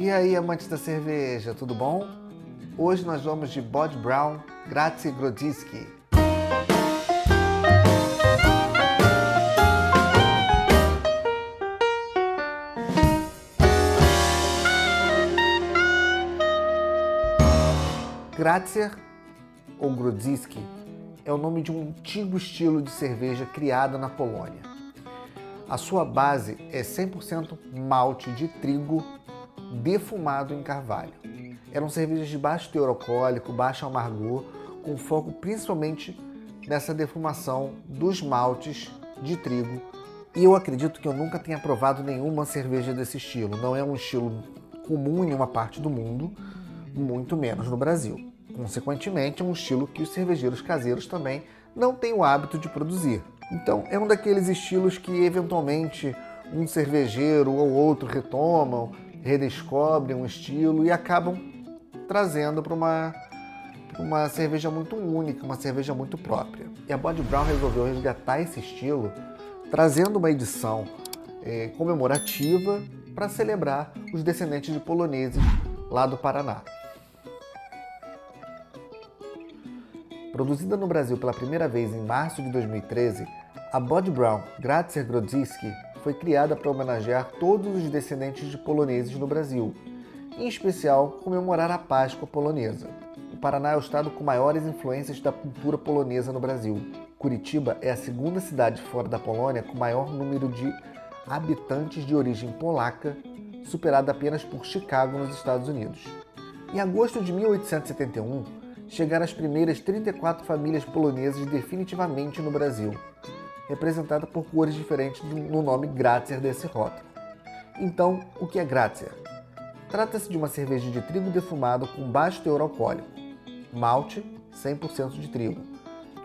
E aí, amantes da cerveja, tudo bom? Hoje nós vamos de Bod Brown Grazie Grodzisky. Grazier ou Grodzisky é o nome de um antigo estilo de cerveja criada na Polônia. A sua base é 100% malte de trigo defumado em carvalho. Eram cervejas de baixo teor alcoólico, baixo amargor, com foco principalmente nessa defumação dos maltes de trigo. E eu acredito que eu nunca tenha provado nenhuma cerveja desse estilo. Não é um estilo comum em uma parte do mundo, muito menos no Brasil. Consequentemente, é um estilo que os cervejeiros caseiros também não têm o hábito de produzir. Então, é um daqueles estilos que eventualmente um cervejeiro ou outro retomam, redescobrem um estilo e acabam trazendo para uma, uma cerveja muito única, uma cerveja muito própria. E a Bod Brown resolveu resgatar esse estilo, trazendo uma edição é, comemorativa para celebrar os descendentes de poloneses lá do Paraná. Produzida no Brasil pela primeira vez em março de 2013, a Bod Brown Grazer Grodzisky foi criada para homenagear todos os descendentes de poloneses no Brasil, em especial comemorar a Páscoa polonesa. O Paraná é o estado com maiores influências da cultura polonesa no Brasil. Curitiba é a segunda cidade fora da Polônia com maior número de habitantes de origem polaca, superada apenas por Chicago, nos Estados Unidos. Em agosto de 1871, chegaram as primeiras 34 famílias polonesas definitivamente no Brasil, representada por cores diferentes no nome Grazer desse rótulo. Então, o que é Grazer? Trata-se de uma cerveja de trigo defumado com baixo teor alcoólico, malte 100% de trigo,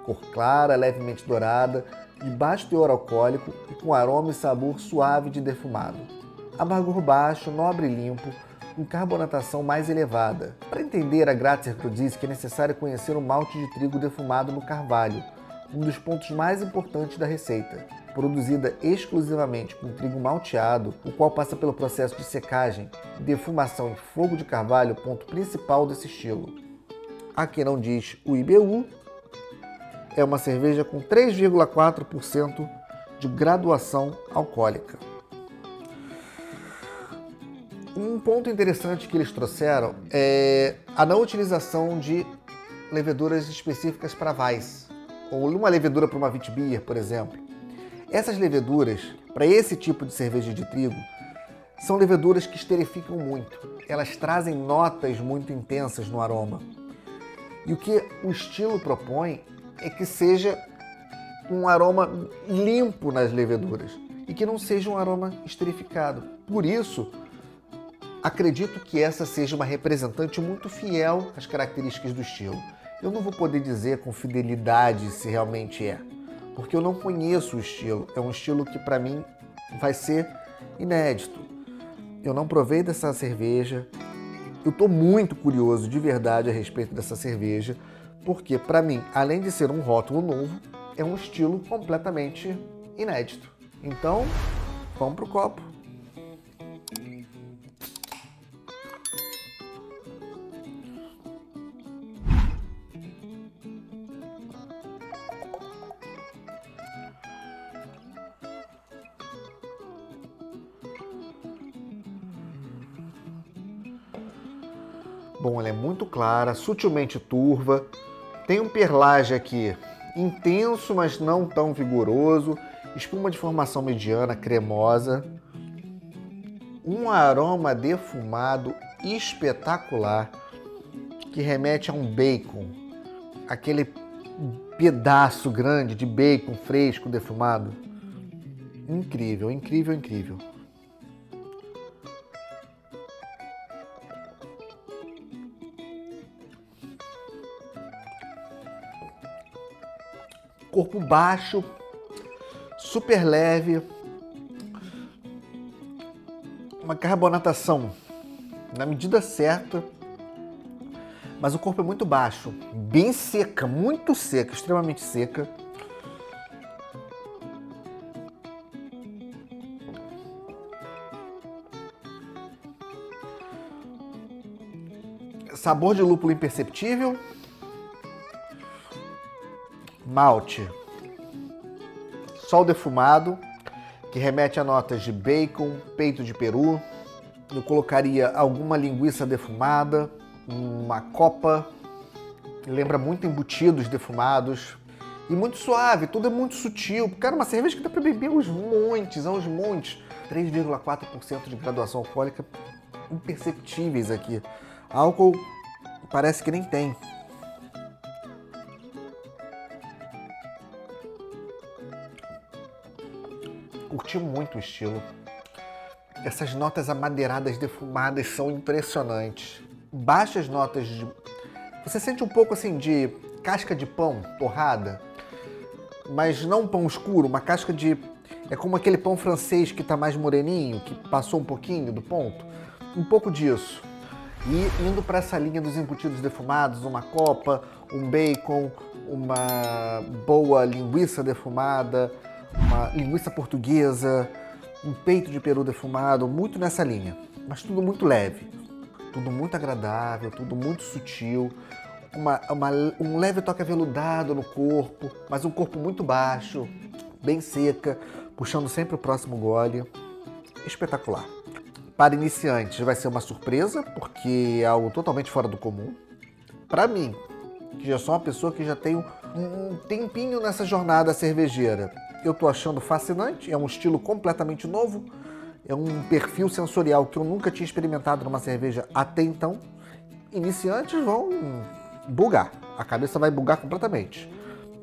cor clara, levemente dourada, de baixo teor alcoólico e com aroma e sabor suave de defumado. Amargor baixo, nobre e limpo, com carbonatação mais elevada. Para entender a Gratzer Krudzik é necessário conhecer o malte de trigo defumado no carvalho, um dos pontos mais importantes da receita. Produzida exclusivamente com trigo malteado, o qual passa pelo processo de secagem, defumação e fogo de carvalho, ponto principal desse estilo. A quem não diz o IBU, é uma cerveja com 3,4% de graduação alcoólica. Um ponto interessante que eles trouxeram é a não utilização de leveduras específicas para vais, ou uma levedura para uma Witbier, por exemplo. Essas leveduras, para esse tipo de cerveja de trigo, são leveduras que esterificam muito. Elas trazem notas muito intensas no aroma. E o que o estilo propõe é que seja um aroma limpo nas leveduras e que não seja um aroma esterificado. Por isso, Acredito que essa seja uma representante muito fiel às características do estilo. Eu não vou poder dizer com fidelidade se realmente é, porque eu não conheço o estilo. É um estilo que para mim vai ser inédito. Eu não provei dessa cerveja. Eu estou muito curioso de verdade a respeito dessa cerveja, porque para mim, além de ser um rótulo novo, é um estilo completamente inédito. Então, vamos pro copo. Bom, ela é muito clara, sutilmente turva, tem um perlage aqui intenso, mas não tão vigoroso, espuma de formação mediana, cremosa, um aroma defumado espetacular que remete a um bacon, aquele pedaço grande de bacon fresco defumado. Incrível, incrível, incrível. Corpo baixo, super leve, uma carbonatação na medida certa, mas o corpo é muito baixo, bem seca, muito seca, extremamente seca. Sabor de lúpulo imperceptível. Malte. Sol defumado, que remete a notas de bacon, peito de peru. Eu colocaria alguma linguiça defumada, uma copa. Lembra muito embutidos defumados. E muito suave, tudo é muito sutil. Cara, uma cerveja que dá para beber aos montes, aos montes. 3,4% de graduação alcoólica imperceptíveis aqui. Álcool parece que nem tem. Curti muito o estilo. Essas notas amadeiradas defumadas são impressionantes. Baixas notas de. Você sente um pouco assim de casca de pão torrada, mas não um pão escuro, uma casca de. É como aquele pão francês que está mais moreninho, que passou um pouquinho do ponto. Um pouco disso. E indo para essa linha dos embutidos defumados, uma copa, um bacon, uma boa linguiça defumada, uma linguiça portuguesa, um peito de peru defumado, muito nessa linha. Mas tudo muito leve, tudo muito agradável, tudo muito sutil, uma, uma, um leve toque aveludado no corpo, mas um corpo muito baixo, bem seca, puxando sempre o próximo gole. Espetacular. Para iniciantes vai ser uma surpresa, porque é algo totalmente fora do comum. Para mim, que já sou uma pessoa que já tem um tempinho nessa jornada cervejeira, eu tô achando fascinante, é um estilo completamente novo, é um perfil sensorial que eu nunca tinha experimentado numa cerveja até então. Iniciantes vão bugar, a cabeça vai bugar completamente.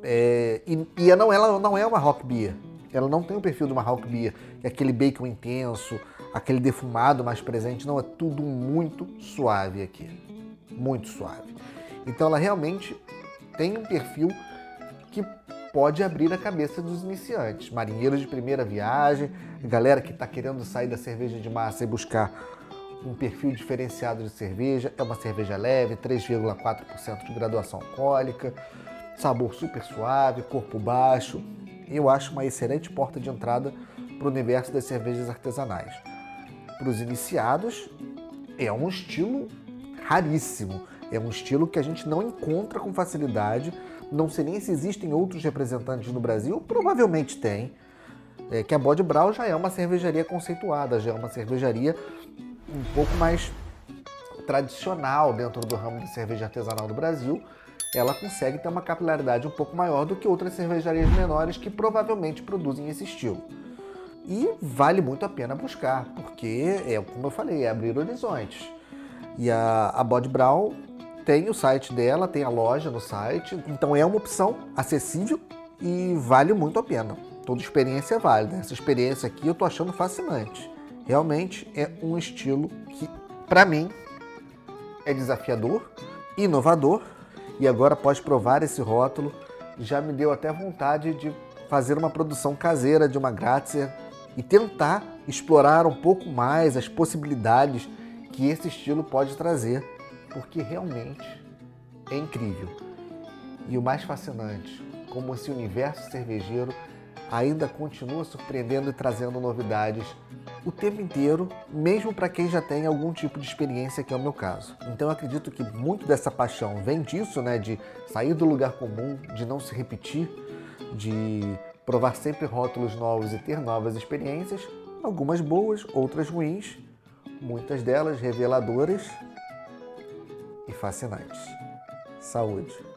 É, e, e não, ela não é uma rock beer, ela não tem o perfil de uma rock beer, é aquele bacon intenso, aquele defumado mais presente, não, é tudo muito suave aqui, muito suave. Então ela realmente tem um perfil pode abrir a cabeça dos iniciantes, marinheiros de primeira viagem, galera que está querendo sair da cerveja de massa e buscar um perfil diferenciado de cerveja. É uma cerveja leve, 3,4% de graduação alcoólica, sabor super suave, corpo baixo. Eu acho uma excelente porta de entrada para o universo das cervejas artesanais para os iniciados, é um estilo raríssimo. É um estilo que a gente não encontra com facilidade. Não sei nem se existem outros representantes no Brasil, provavelmente tem. É, que a Bode Brau já é uma cervejaria conceituada, já é uma cervejaria um pouco mais tradicional dentro do ramo de cerveja artesanal do Brasil. Ela consegue ter uma capilaridade um pouco maior do que outras cervejarias menores que provavelmente produzem esse estilo. E vale muito a pena buscar, porque é como eu falei, é abrir horizontes. E a, a Bod Brown tem o site dela, tem a loja no site, então é uma opção acessível e vale muito a pena. Toda experiência é válida. Essa experiência aqui eu tô achando fascinante. Realmente é um estilo que, para mim, é desafiador, inovador e agora após provar esse rótulo, já me deu até vontade de fazer uma produção caseira de uma Grazia e tentar explorar um pouco mais as possibilidades que esse estilo pode trazer, porque realmente é incrível. E o mais fascinante, como esse universo cervejeiro ainda continua surpreendendo e trazendo novidades o tempo inteiro, mesmo para quem já tem algum tipo de experiência, que é o meu caso. Então eu acredito que muito dessa paixão vem disso, né, de sair do lugar comum, de não se repetir, de provar sempre rótulos novos e ter novas experiências, algumas boas, outras ruins, muitas delas reveladoras e fascinantes. Saúde!